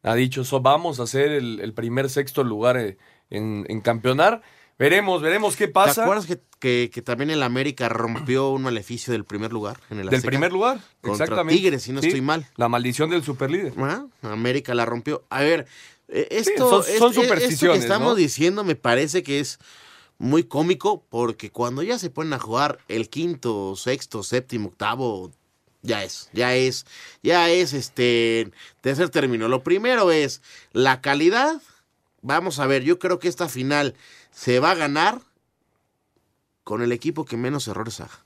Ha dicho, "So, vamos a ser el, el primer sexto lugar eh, en, en campeonar. Veremos, veremos qué ¿Te pasa. acuerdas que, que- que también el América rompió un maleficio del primer lugar? En el Del Azteca? primer lugar, Contra exactamente. Tigres, si no Sí, estoy mal. La maldición del superlíder. Ajá, América la rompió. A ver, eh, esto, son- son esto- esto supersticiones, que estamos ¿no? diciendo me parece que es muy cómico porque cuando ya se ponen a jugar el quinto, sexto, séptimo, octavo, ya es, ya es, ya es este tercer término. Lo primero es la calidad. Vamos a ver, yo creo que esta final se va a ganar con el equipo que menos errores haga.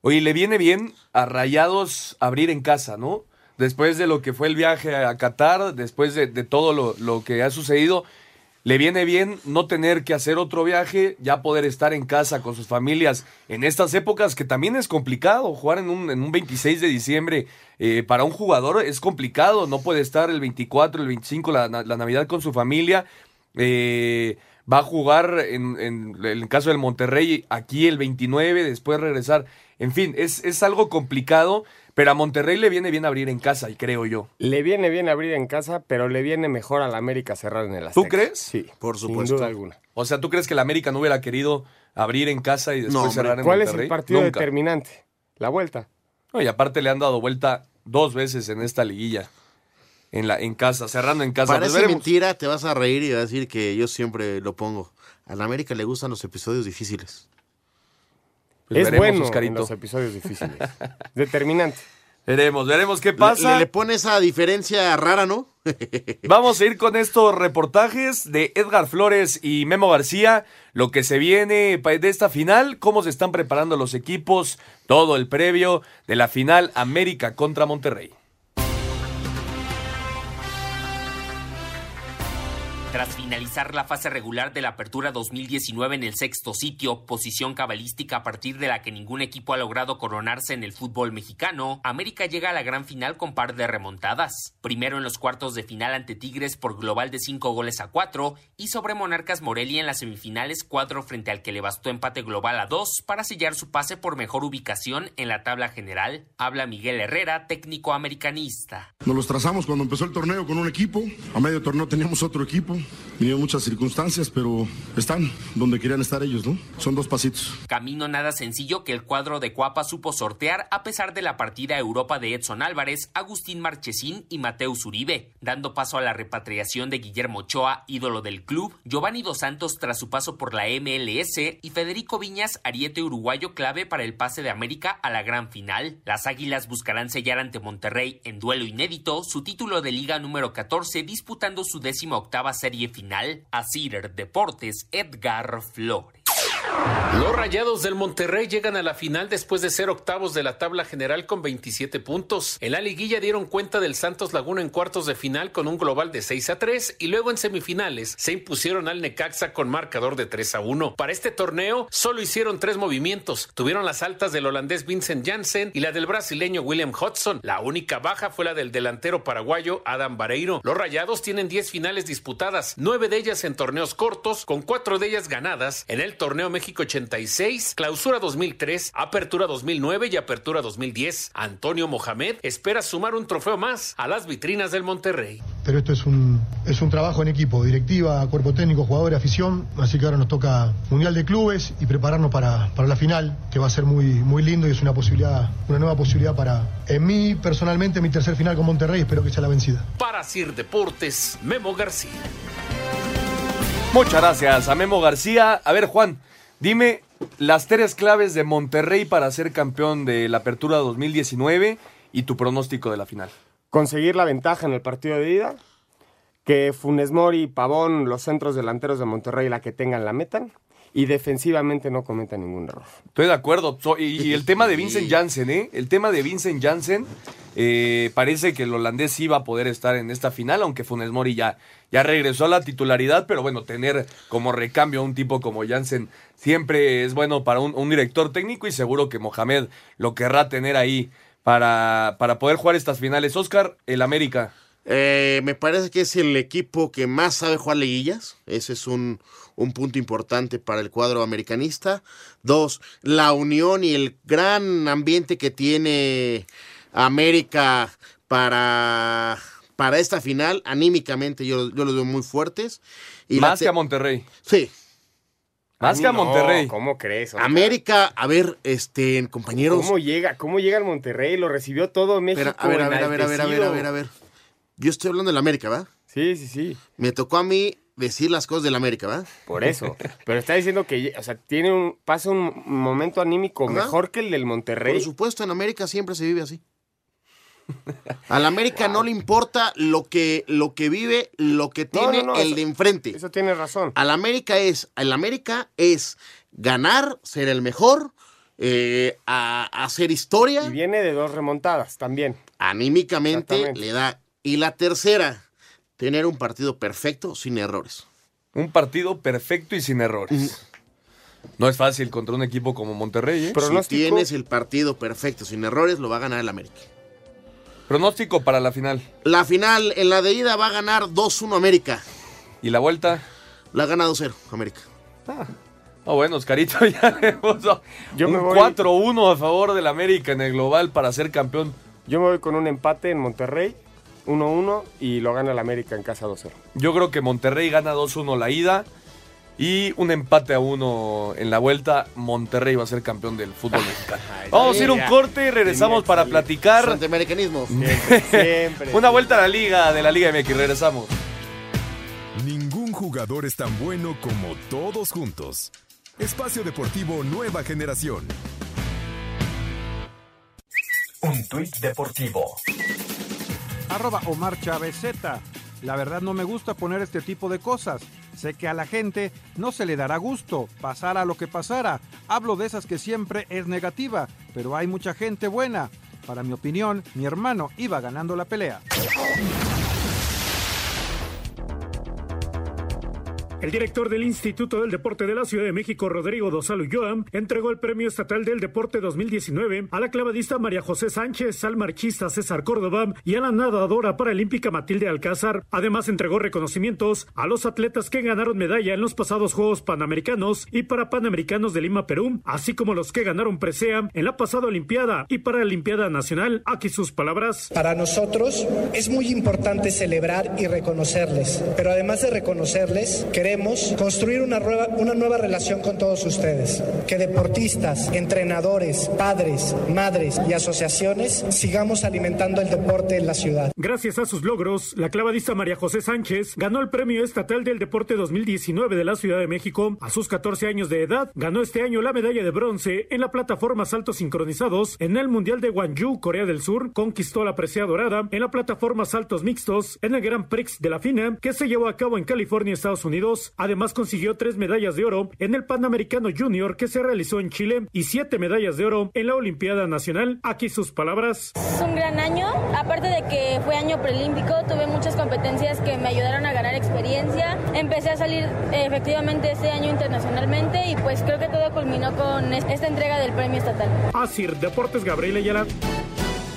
Oye, le viene bien a Rayados abrir en casa, ¿no? Después de lo que fue el viaje a Qatar, después de, de todo lo, lo que ha sucedido, le viene bien no tener que hacer otro viaje, ya poder estar en casa con sus familias en estas épocas que también es complicado. Jugar en un, en un 26 de diciembre eh, para un jugador es complicado, no puede estar el 24, el 25, la, la Navidad con su familia. Eh, va a jugar en, en el caso del Monterrey aquí el 29, después regresar. En fin, es, es algo complicado, pero a Monterrey le viene bien abrir en casa, y creo yo. Le viene bien abrir en casa, pero le viene mejor a la América cerrar en el ¿Tú Azteca. crees? Sí, por sin duda alguna. O sea, ¿tú crees que el América no hubiera querido abrir en casa y después No, cerrar en ¿Cuál es Monterrey? el partido Nunca. determinante? La vuelta. No, y aparte le han dado vuelta dos veces en esta liguilla. En, la, en casa, cerrando en casa. Pues Parece mentira, te vas a reír y vas a decir que yo siempre lo pongo. A la América le gustan los episodios difíciles. Pues es veremos, bueno en los episodios difíciles. Determinante. Veremos, veremos qué Le, pasa. le pone esa diferencia rara, ¿no? Vamos a ir con estos reportajes de Edgar Flores y Memo García, lo que se viene de esta final, cómo se están preparando los equipos, todo el previo de la final América contra Monterrey. Tras finalizar la fase regular de la Apertura 2019 en el sexto sitio, posición cabalística a partir de la que ningún equipo ha logrado coronarse en el fútbol mexicano, América llega a la gran final con par de remontadas. Primero en los cuartos de final ante Tigres por global de 5 goles a 4 y sobre Monarcas Morelia en las semifinales 4 frente al que le bastó empate global a 2 para sellar su pase por mejor ubicación en la tabla general. Habla Miguel Herrera, técnico americanista. Nos los trazamos cuando empezó el torneo con un equipo, a medio torneo teníamos otro equipo Vinieron muchas circunstancias, pero están donde querían estar ellos, ¿no? Son dos pasitos. Camino nada sencillo que el cuadro de Cuapa supo sortear a pesar de la partida a Europa de Edson Álvarez, Agustín Marchesín y Mateus Uribe, dando paso a la repatriación de Guillermo Ochoa, ídolo del club, Giovanni Dos Santos tras su paso por la MLS y Federico Viñas, ariete uruguayo clave para el pase de América a la gran final. Las Águilas buscarán sellar ante Monterrey en duelo inédito su título de liga número 14 disputando su décima octava serie final. A Cider Deportes, Edgar Flores. Los Rayados del Monterrey llegan a la final después de ser octavos de la tabla general con 27 puntos. En la liguilla dieron cuenta del Santos Laguna en cuartos de final con un global de 6 a 3 y luego en semifinales se impusieron al Necaxa con marcador de 3 a 1. Para este torneo solo hicieron tres movimientos. Tuvieron las altas del holandés Vincent Janssen y la del brasileño William Hudson. La única baja fue la del delantero paraguayo Adam Vareiro. Los Rayados tienen 10 finales disputadas, 9 de ellas en torneos cortos, con 4 de ellas ganadas en el torneo México 86, Clausura 2003, Apertura 2009 y Apertura 2010. Antonio Mohamed espera sumar un trofeo más a las vitrinas del Monterrey. Pero esto es un, es un trabajo en equipo, directiva, cuerpo técnico, jugadores, afición. Así que ahora nos toca Mundial de Clubes y prepararnos para, para la final, que va a ser muy, muy lindo y es una posibilidad, una nueva posibilidad para, en mí personalmente, mi tercer final con Monterrey. Espero que sea la vencida. Para Sir Deportes, Memo García. Muchas gracias a Memo García. A ver, Juan, dime las tres claves de Monterrey para ser campeón de la Apertura 2019 y tu pronóstico de la final. Conseguir la ventaja en el partido de ida, que Funes Mori, Pavón, los centros delanteros de Monterrey, la que tengan, la metan. Y defensivamente no cometan ningún error. Estoy de acuerdo. Y el tema de Vincent Janssen, ¿eh? El tema de Vincent Janssen, eh, parece que el holandés sí va a poder estar en esta final, aunque Funes Mori ya, ya regresó a la titularidad, pero bueno, tener como recambio a un tipo como Janssen siempre es bueno para un, un director técnico y seguro que Mohamed lo querrá tener ahí para, para poder jugar estas finales. Oscar, el América. Eh, me parece que es el equipo que más sabe jugar liguillas. Ese es un, un punto importante para el cuadro americanista. Dos, la unión y el gran ambiente que tiene América para, para esta final. Anímicamente yo, yo los veo muy fuertes. Y Más que a Monterrey. Sí. Más que a No, Monterrey. ¿Cómo crees? Oscar? América, a ver, este, compañeros. ¿Cómo llega? ¿Cómo llega el Monterrey? Lo recibió todo México. A ver, a ver, a ver, a ver, a ver, a ver, a ver. Yo estoy hablando del América, ¿va? Sí, sí, sí. Me tocó a mí decir las cosas del América, ¿va? Por eso. Pero está diciendo que, o sea, tiene un, pasa un momento anímico Ajá. mejor que el del Monterrey. Por supuesto, en América siempre se vive así. Al América no le importa lo que, lo que vive, lo que tiene no, no, el eso- de enfrente. Eso tiene razón. Al América es, al América es ganar, ser el mejor, eh, a, hacer historia. Y viene de dos remontadas también. Anímicamente le da. Y la tercera, tener un partido perfecto sin errores. Un partido perfecto y sin errores. No es fácil contra un equipo como Monterrey, ¿eh? Si tienes el partido perfecto sin errores, lo va a ganar el América. Pronóstico para la final. La final, en la de ida, va a ganar 2-1 América. ¿Y la vuelta? La gana 2-0 América. Ah, bueno, Oscarito ya le puso Yo un me voy- 4-1 a favor del América en el global para ser campeón. Yo me voy con un empate en Monterrey, 1-1, y lo gana el América en casa 2-0. Yo creo que Monterrey gana 2-1 la ida y un empate a 1 en la vuelta. Monterrey va a ser campeón del fútbol mexicano. Vamos a ir a un corte y regresamos para platicar. Antiamericanismo. Siempre. Una vuelta a la liga de la Liga MX. Regresamos. Ningún jugador es tan bueno como todos juntos. Espacio Deportivo Nueva Generación. Un tuit deportivo. Arroba Omar Chávez Z. La verdad no me gusta poner este tipo de cosas. Sé que a la gente no se le dará gusto, pasara lo que pasara. Hablo de esas que siempre es negativa, pero hay mucha gente buena. Para mi opinión, mi hermano iba ganando la pelea. El director del Instituto del Deporte de la Ciudad de México, Rodrigo Dosal Ulloa, entregó el Premio Estatal del Deporte 2019 a la clavadista María José Sánchez, al marchista César Córdoba y a la nadadora paralímpica Matilde Alcázar. Además, entregó reconocimientos a los atletas que ganaron medalla en los pasados Juegos Panamericanos y para Panamericanos de Lima, Perú, así como los que ganaron presea en la pasada Olimpiada y Paralimpiada Nacional. Aquí sus palabras. Para nosotros es muy importante celebrar y reconocerles, pero además de reconocerles, queremos construir una nueva, una nueva relación con todos ustedes. Que deportistas, entrenadores, padres, madres y asociaciones sigamos alimentando el deporte en la ciudad. Gracias a sus logros, la clavadista María José Sánchez ganó el Premio Estatal del Deporte 2019 de la Ciudad de México. A sus 14 años de edad, ganó este año la medalla de bronce en la plataforma saltos sincronizados en el Mundial de Gwangju, Corea del Sur. Conquistó la presea dorada en la plataforma saltos mixtos en el Grand Prix de la FINA que se llevó a cabo en California, Estados Unidos. Además consiguió tres medallas de oro en el Panamericano Junior que se realizó en Chile y siete medallas de oro en la Olimpiada Nacional. Aquí sus palabras. Es un gran año, aparte de que fue año preolímpico, tuve muchas competencias que me ayudaron a ganar experiencia. Empecé a salir efectivamente este año internacionalmente y pues creo que todo culminó con esta entrega del premio estatal. Asir Deportes Gabriel Ayala.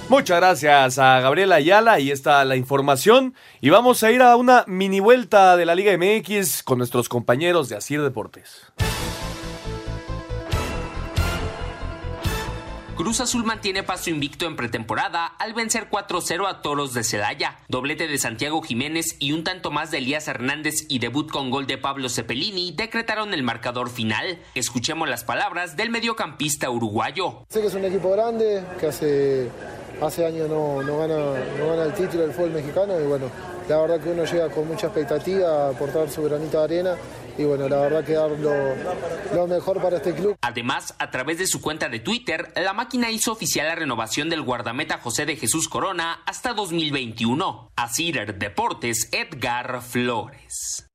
Muchas gracias a Gabriela Ayala, ahí está la información. Y vamos a ir a una mini vuelta de la Liga MX con nuestros compañeros de Asir Deportes. Cruz Azul mantiene paso invicto en pretemporada al vencer 4-0 a Toros de Celaya. Doblete de Santiago Jiménez y un tanto más de Elías Hernández y debut con gol de Pablo Cepelini decretaron el marcador final. Escuchemos las palabras del mediocampista uruguayo. Sé que es un equipo grande, que hace, hace años no, no, gana, el título del fútbol mexicano y bueno, la verdad que uno llega con mucha expectativa a aportar su granito de arena y bueno, la verdad que dar lo, mejor para este club. Además, a través de su cuenta de Twitter, la máquina hizo oficial la renovación del guardameta José de Jesús Corona hasta 2021. Asir Deportes, Edgar Flores.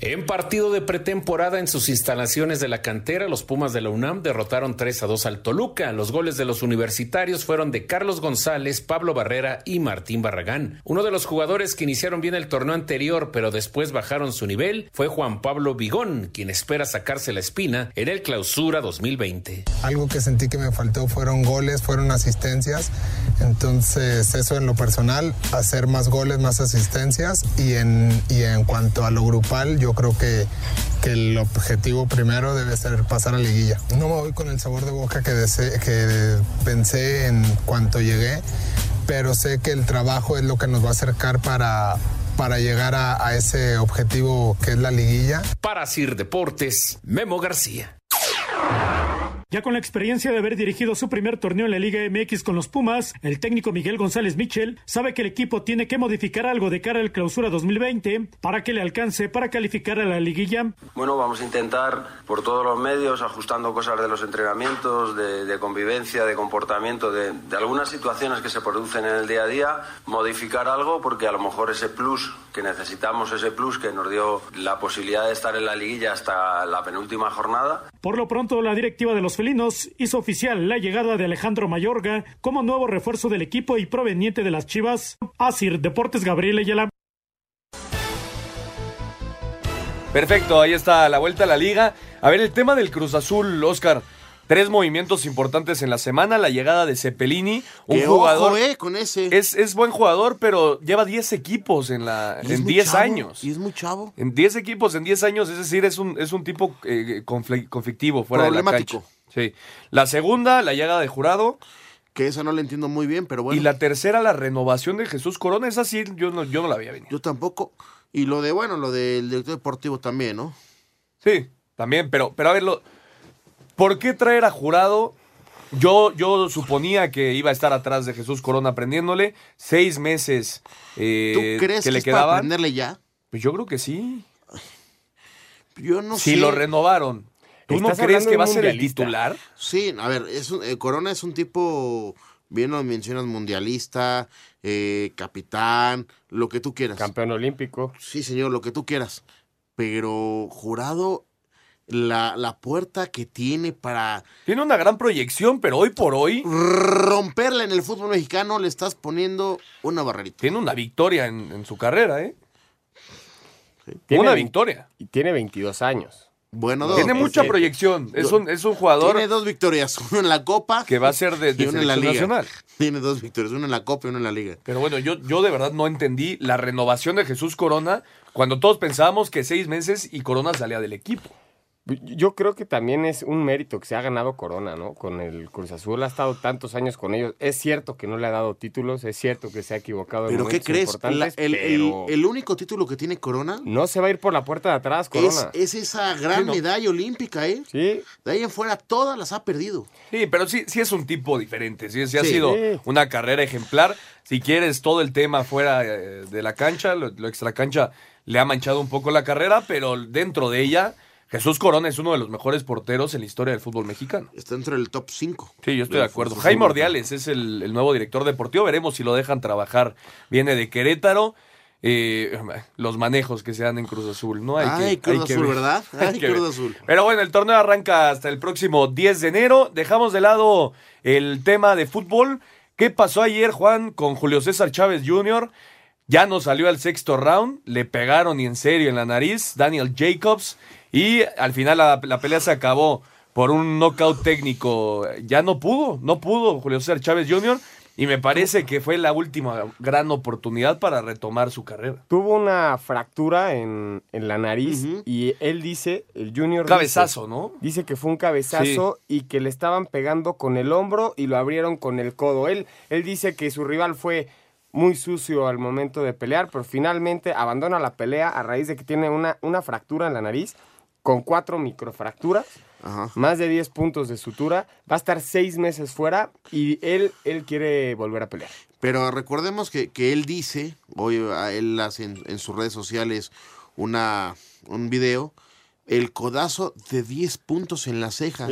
En partido de pretemporada en sus instalaciones de la cantera, los Pumas de la UNAM derrotaron 3 a 2 al Toluca. Los goles de los universitarios fueron de Carlos González, Pablo Barrera y Martín Barragán. Uno de los jugadores que iniciaron bien el torneo anterior, pero después bajaron su nivel, fue Juan Pablo Vigón, quien espera sacarse la espina en el Clausura 2020. Algo que sentí que me faltó fueron goles, fueron asistencias. Entonces, eso en lo personal, hacer más goles, más asistencias y en, y en cuanto a lo grupal, yo creo que, que, el objetivo primero debe ser pasar a liguilla. No me voy con el sabor de boca que, pensé en cuanto llegué, pero sé que el trabajo es lo que nos va a acercar para, para llegar a, a ese objetivo que es la liguilla. Para Sir Deportes, Memo García. Ya con la experiencia de haber dirigido su primer torneo en la Liga MX con los Pumas, el técnico Miguel González Michel sabe que el equipo tiene que modificar algo de cara al clausura 2020 para que le alcance para calificar a la liguilla. Bueno, vamos a intentar por todos los medios, ajustando cosas de los entrenamientos, de, de convivencia, de comportamiento, de, de algunas situaciones que se producen en el día a día, modificar algo porque a lo mejor ese plus que necesitamos, ese plus que nos dio la posibilidad de estar en la liguilla hasta la penúltima jornada. Por lo pronto, la directiva de los felinos hizo oficial la llegada de Alejandro Mayorga como nuevo refuerzo del equipo y proveniente de las Chivas. Asir Deportes Gabriel Ayala. Perfecto, ahí está la vuelta a la liga. A ver, el tema del Cruz Azul, Oscar. Tres movimientos importantes en la semana. La llegada de Cepelini, un Qué jugador. ojo, eh, con ese. Es, es buen jugador, pero lleva 10 equipos en, la, Y en muy 10 chavo, años. Y es muy chavo. En 10 equipos, en 10 años, es decir, es un, es un tipo eh, confli- conflictivo fuera de la cancha. Sí. La segunda, la llegada de Jurado. Que esa no la entiendo muy bien, pero bueno. Y la tercera, la renovación de Jesús Corona. Esa sí, yo no, yo no la había venido. Yo tampoco. Y lo de, bueno, lo del director deportivo también, ¿no? Sí, también, pero, pero a ver, lo- ¿por qué traer a Jurado? Yo, yo suponía que iba a estar atrás de Jesús Corona aprendiéndole. Seis meses eh, ¿Tú crees que, le es para aprenderle ya? Pues yo creo que sí. Yo no si sé. lo renovaron, ¿tú no crees que va a ser el titular? Sí, a ver, es un- eh, Corona es un tipo, bien lo mencionas, mundialista, eh, capitán, lo que tú quieras. Campeón olímpico. Sí, señor, lo que tú quieras. Pero jurado, la, la puerta que tiene para Tiene una gran proyección, pero hoy por hoy romperla en el fútbol mexicano le estás poniendo una barrerita. tiene una victoria en, en su carrera, ¿eh? Tiene Una victoria. Y tiene 22 años. Bueno, dos. Tiene mucha Sí. proyección. Es un, es un jugador Tiene dos victorias, uno en la Copa que va a ser de, de y uno en la Liga. nacional. Tiene dos victorias, uno en la Copa y uno en la Liga. Pero bueno, yo, yo de verdad no entendí la renovación de Jesús Corona cuando todos pensábamos que seis meses y Corona salía del equipo. Yo creo que también es un mérito que se ha ganado Corona, ¿no? Con el Cruz Azul, ha estado tantos años con ellos. Es cierto que no le ha dado títulos, es cierto que se ha equivocado en ¿Pero qué crees? La- el, pero el único título que tiene Corona no se va a ir por la puerta de atrás, es, Corona. es esa gran Sí, ¿no? medalla olímpica, ¿eh? Sí. De ahí en fuera todas las ha perdido. Sí, pero sí, sí es un tipo diferente. Sí, sí ha Sí. sido Sí. una carrera ejemplar. Si quieres todo el tema fuera eh, de la cancha, lo, lo extra cancha le ha manchado un poco la carrera, pero dentro de ella, Jesús Corona es uno de los mejores porteros en la historia del fútbol mexicano. Está dentro del top 5. Sí, yo estoy de acuerdo. Jaime Ordiales es el, el nuevo director deportivo. Veremos si lo dejan trabajar. Viene de Querétaro. Eh, los manejos que se dan en Cruz Azul, ¿no? Hay Ay, que, Cruz hay Azul, ver. ¿verdad? Ay, Cruz. Azul. Pero bueno, el torneo arranca hasta el próximo 10 de enero. Dejamos de lado el tema de fútbol. ¿Qué pasó ayer, Juan, con Julio César Chávez Jr.? Ya no salió al sexto round, le pegaron y en serio en la nariz Daniel Jacobs y al final la, la pelea se acabó por un knockout técnico. Ya no pudo, no pudo Julio César Chávez Jr. y me parece que fue la última gran oportunidad para retomar su carrera. Tuvo una fractura en, en la nariz y él dice, el Junior... dice- Cabezazo, ¿no? Dice que fue un cabezazo y que le estaban pegando con el hombro y lo abrieron con el codo. Él, él dice que su rival fue muy sucio al momento de pelear, pero finalmente abandona la pelea a raíz de que tiene una, una fractura en la nariz con cuatro microfracturas, más de 10 puntos de sutura. Va a estar seis meses fuera y él, él quiere volver a pelear. Pero recordemos que, que él dice, hoy a él hace en, en sus redes sociales una, un video, el codazo de 10 puntos en la ceja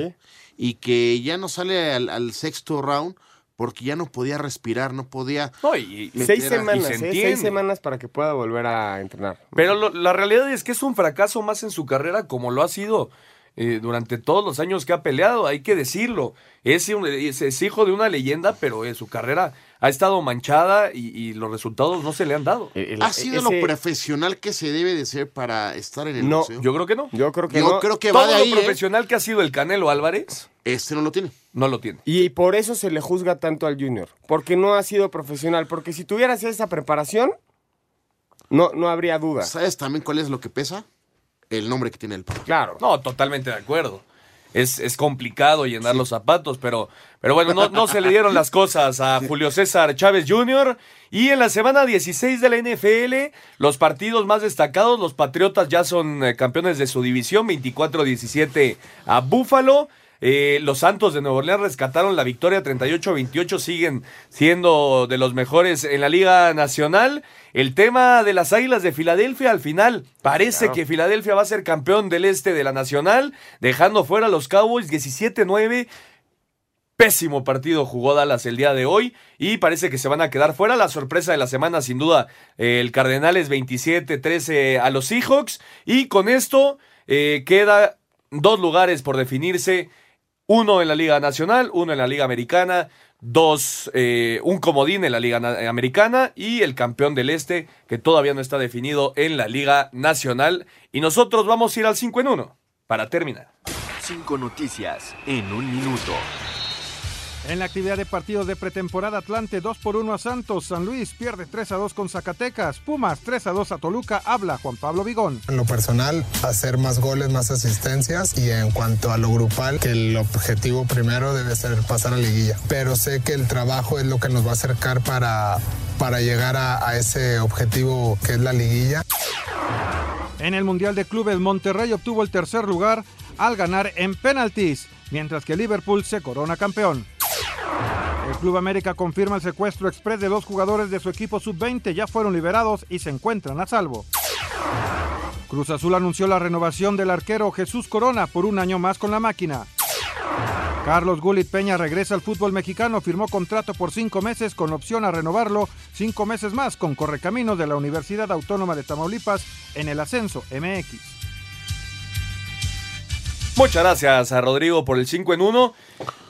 y que ya no sale al, al sexto round porque ya no podía respirar, no podía... y- meter Seis semanas, se ¿eh? Seis semanas para que pueda volver a entrenar. Pero lo- la realidad es que es un fracaso más en su carrera como lo ha sido eh, durante todos los años que ha peleado, hay que decirlo. Es, un- es- es hijo de una leyenda, pero eh, su carrera ha estado manchada y, y los resultados no se le han dado. ¿Ha sido lo profesional que se debe de ser para estar en el No, yo creo que no. Yo creo que Yo no. creo que Todo va de ahí, lo ¿eh? profesional que ha sido el Canelo Álvarez, Este no lo tiene. no lo tiene. Y por eso se le juzga tanto al Junior, porque no ha sido profesional, porque si tuvieras esa preparación, no, no habría duda. ¿Sabes también cuál es lo que pesa? El nombre que tiene el papá. Claro. No, totalmente de acuerdo. Es, es complicado llenar los zapatos, pero, pero bueno, no, no se le dieron las cosas a Julio César Chávez Jr. Y en la semana 16 de la NFL, los partidos más destacados, los Patriotas ya son eh, campeones de su división, 24-17 a Búfalo. Eh, los Santos de Nueva Orleans rescataron la victoria 38-28, siguen siendo de los mejores en la Liga Nacional. El tema de las Águilas de Filadelfia, al final, parece Claro. que Filadelfia va a ser campeón del este de la Nacional, dejando fuera a los Cowboys 17-9. Pésimo partido jugó Dallas el día de hoy y parece que se van a quedar fuera. La sorpresa de la semana, sin duda, el Cardenales 27-13 a los Seahawks. Y con esto eh, queda dos lugares por definirse. Uno en la Liga Nacional, uno en la Liga Americana, dos, eh, un comodín en la Liga Na- Americana y el campeón del Este, que todavía no está definido en la Liga Nacional. Y nosotros vamos a ir al 5 en 1 para terminar. Cinco noticias en un minuto. En la actividad de partidos de pretemporada, Atlante 2 por 1 a Santos, San Luis pierde 3 a 2 con Zacatecas, Pumas 3 a 2 a Toluca, habla Juan Pablo Vigón. En lo personal, hacer más goles, más asistencias y en cuanto a lo grupal, que el objetivo primero debe ser pasar a liguilla. Pero sé que el trabajo es lo que nos va a acercar para, para llegar a, a ese objetivo que es la liguilla. En el Mundial de Clubes, Monterrey obtuvo el tercer lugar al ganar en penaltis, mientras que Liverpool se corona campeón. El Club América confirma el secuestro express de dos jugadores de su equipo sub-20, ya fueron liberados y se encuentran a salvo. Cruz Azul anunció la renovación del arquero Jesús Corona por un año más con la máquina. Carlos Gulit Peña regresa al fútbol mexicano, firmó contrato por cinco meses con opción a renovarlo cinco meses más con Correcaminos de la Universidad Autónoma de Tamaulipas en el ascenso MX. Muchas gracias a Rodrigo por el 5 en 1.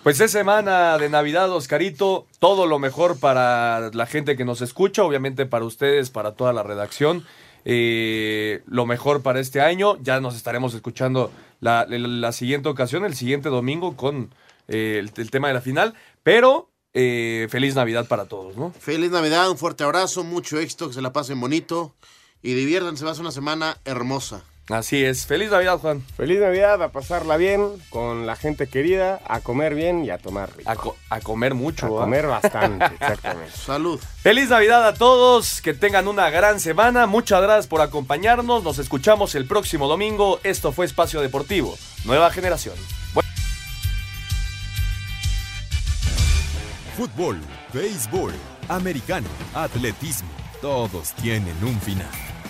Pues es semana de Navidad, Oscarito. Todo lo mejor para la gente que nos escucha, obviamente para ustedes, para toda la redacción. eh, lo mejor para este año. Ya nos estaremos escuchando la, siguiente ocasión, el siguiente domingo, con eh, el, el tema de la final. Pero eh, feliz Navidad para todos, ¿no? Feliz Navidad, un fuerte abrazo, mucho éxito, que se la pasen bonito y diviértanse, va a ser una semana hermosa. Así es. Feliz Navidad, Juan. Feliz Navidad, a pasarla bien con la gente querida, a comer bien y a tomar rico. A, co- a comer mucho, A ¿va? comer bastante, exactamente. Salud. Feliz Navidad a todos, que tengan una gran semana. Muchas gracias por acompañarnos. Nos escuchamos el próximo domingo. Esto fue Espacio Deportivo, Nueva Generación. Fútbol, béisbol, americano, atletismo, todos tienen un final.